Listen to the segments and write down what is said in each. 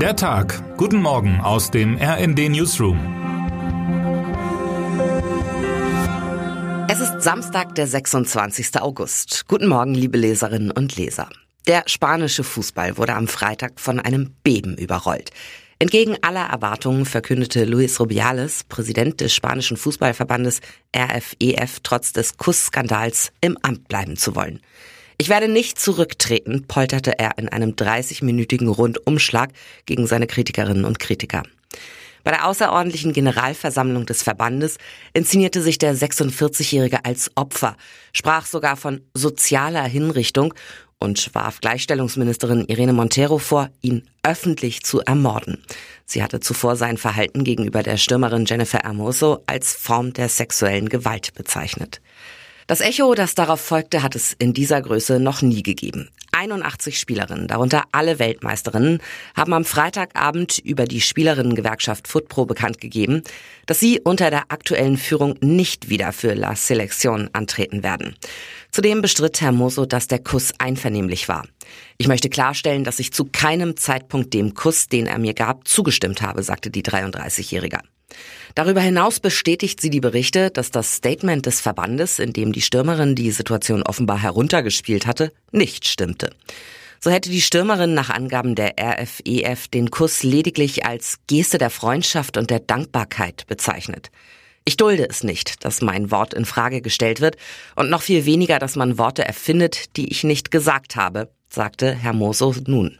Der Tag. Guten Morgen aus dem RND Newsroom. Es ist Samstag, der 26. August. Guten Morgen, liebe Leserinnen und Leser. Der spanische Fußball wurde am Freitag von einem Beben überrollt. Entgegen aller Erwartungen verkündete Luis Rubiales, Präsident des spanischen Fußballverbandes RFEF, e trotz des Kussskandals im Amt bleiben zu wollen. Ich werde nicht zurücktreten, polterte er in einem 30-minütigen Rundumschlag gegen seine Kritikerinnen und Kritiker. Bei der außerordentlichen Generalversammlung des Verbandes inszenierte sich der 46-Jährige als Opfer, sprach sogar von sozialer Hinrichtung und warf Gleichstellungsministerin Irene Montero vor, ihn öffentlich zu ermorden. Sie hatte zuvor sein Verhalten gegenüber der Stürmerin Jennifer Hermoso als Form der sexuellen Gewalt bezeichnet. Das Echo, das darauf folgte, hat es in dieser Größe noch nie gegeben. 81 Spielerinnen, darunter alle Weltmeisterinnen, haben am Freitagabend über die Spielerinnengewerkschaft Footpro bekannt gegeben, dass sie unter der aktuellen Führung nicht wieder für La Selección antreten werden. Zudem bestritt Herr Moso, dass der Kuss einvernehmlich war. Ich möchte klarstellen, dass ich zu keinem Zeitpunkt dem Kuss, den er mir gab, zugestimmt habe, sagte die 33-Jährige. Darüber hinaus bestätigt sie die Berichte, dass das Statement des Verbandes, in dem die Stürmerin die Situation offenbar heruntergespielt hatte, nicht stimmte. So hätte die Stürmerin nach Angaben der RFEF e den Kuss lediglich als Geste der Freundschaft und der Dankbarkeit bezeichnet. Ich dulde es nicht, dass mein Wort in Frage gestellt wird und noch viel weniger, dass man Worte erfindet, die ich nicht gesagt habe, sagte Herr Moso nun.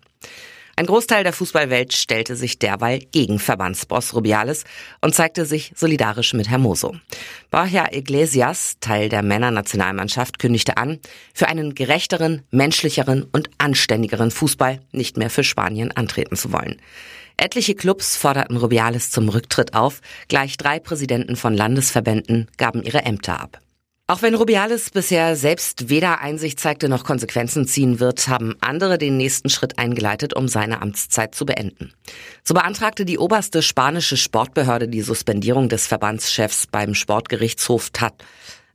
Ein Großteil der Fußballwelt stellte sich derweil gegen Verbandsboss Rubiales und zeigte sich solidarisch mit Hermoso. Borja Iglesias, Teil der Männernationalmannschaft, kündigte an, für einen gerechteren, menschlicheren und anständigeren Fußball nicht mehr für Spanien antreten zu wollen. Etliche Clubs forderten Rubiales zum Rücktritt auf, gleich drei Präsidenten von Landesverbänden gaben ihre Ämter ab. Auch wenn Rubiales bisher selbst weder Einsicht zeigte noch Konsequenzen ziehen wird, haben andere den nächsten Schritt eingeleitet, um seine Amtszeit zu beenden. So beantragte die oberste spanische Sportbehörde die Suspendierung des Verbandschefs beim Sportgerichtshof TAT.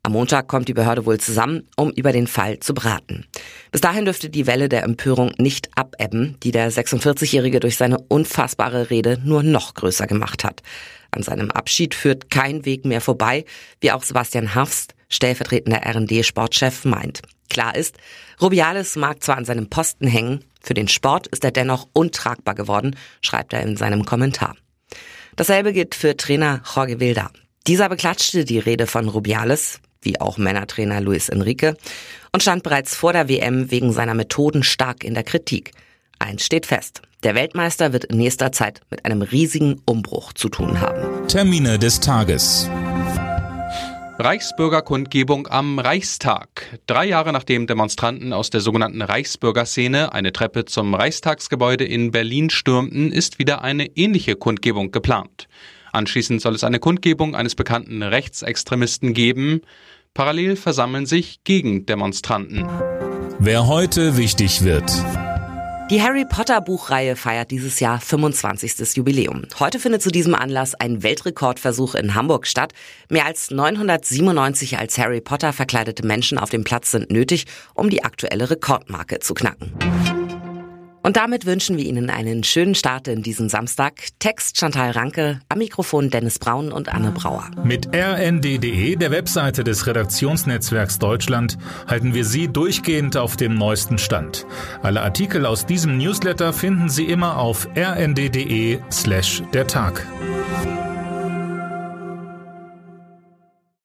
Am Montag kommt die Behörde wohl zusammen, um über den Fall zu beraten. Bis dahin dürfte die Welle der Empörung nicht abebben, die der 46-Jährige durch seine unfassbare Rede nur noch größer gemacht hat. An seinem Abschied führt kein Weg mehr vorbei, wie auch Sebastian Hafst, stellvertretender RD-Sportchef, meint. Klar ist, Rubiales mag zwar an seinem Posten hängen, für den Sport ist er dennoch untragbar geworden, schreibt er in seinem Kommentar. Dasselbe gilt für Trainer Jorge Wilda. Dieser beklatschte die Rede von Rubiales, wie auch Männertrainer Luis Enrique, und stand bereits vor der WM wegen seiner Methoden stark in der Kritik. Eins steht fest. Der Weltmeister wird in nächster Zeit mit einem riesigen Umbruch zu tun haben. Termine des Tages. Reichsbürgerkundgebung am Reichstag. Drei Jahre nachdem Demonstranten aus der sogenannten Reichsbürgerszene eine Treppe zum Reichstagsgebäude in Berlin stürmten, ist wieder eine ähnliche Kundgebung geplant. Anschließend soll es eine Kundgebung eines bekannten Rechtsextremisten geben. Parallel versammeln sich Gegendemonstranten. Wer heute wichtig wird. Die Harry Potter Buchreihe feiert dieses Jahr 25. Jubiläum. Heute findet zu diesem Anlass ein Weltrekordversuch in Hamburg statt. Mehr als 997 als Harry Potter verkleidete Menschen auf dem Platz sind nötig, um die aktuelle Rekordmarke zu knacken. Und damit wünschen wir Ihnen einen schönen Start in diesen Samstag. Text Chantal Ranke, am Mikrofon Dennis Braun und Anne Brauer. Mit rnd.de, der Webseite des Redaktionsnetzwerks Deutschland, halten wir Sie durchgehend auf dem neuesten Stand. Alle Artikel aus diesem Newsletter finden Sie immer auf rnd.de slash der Tag.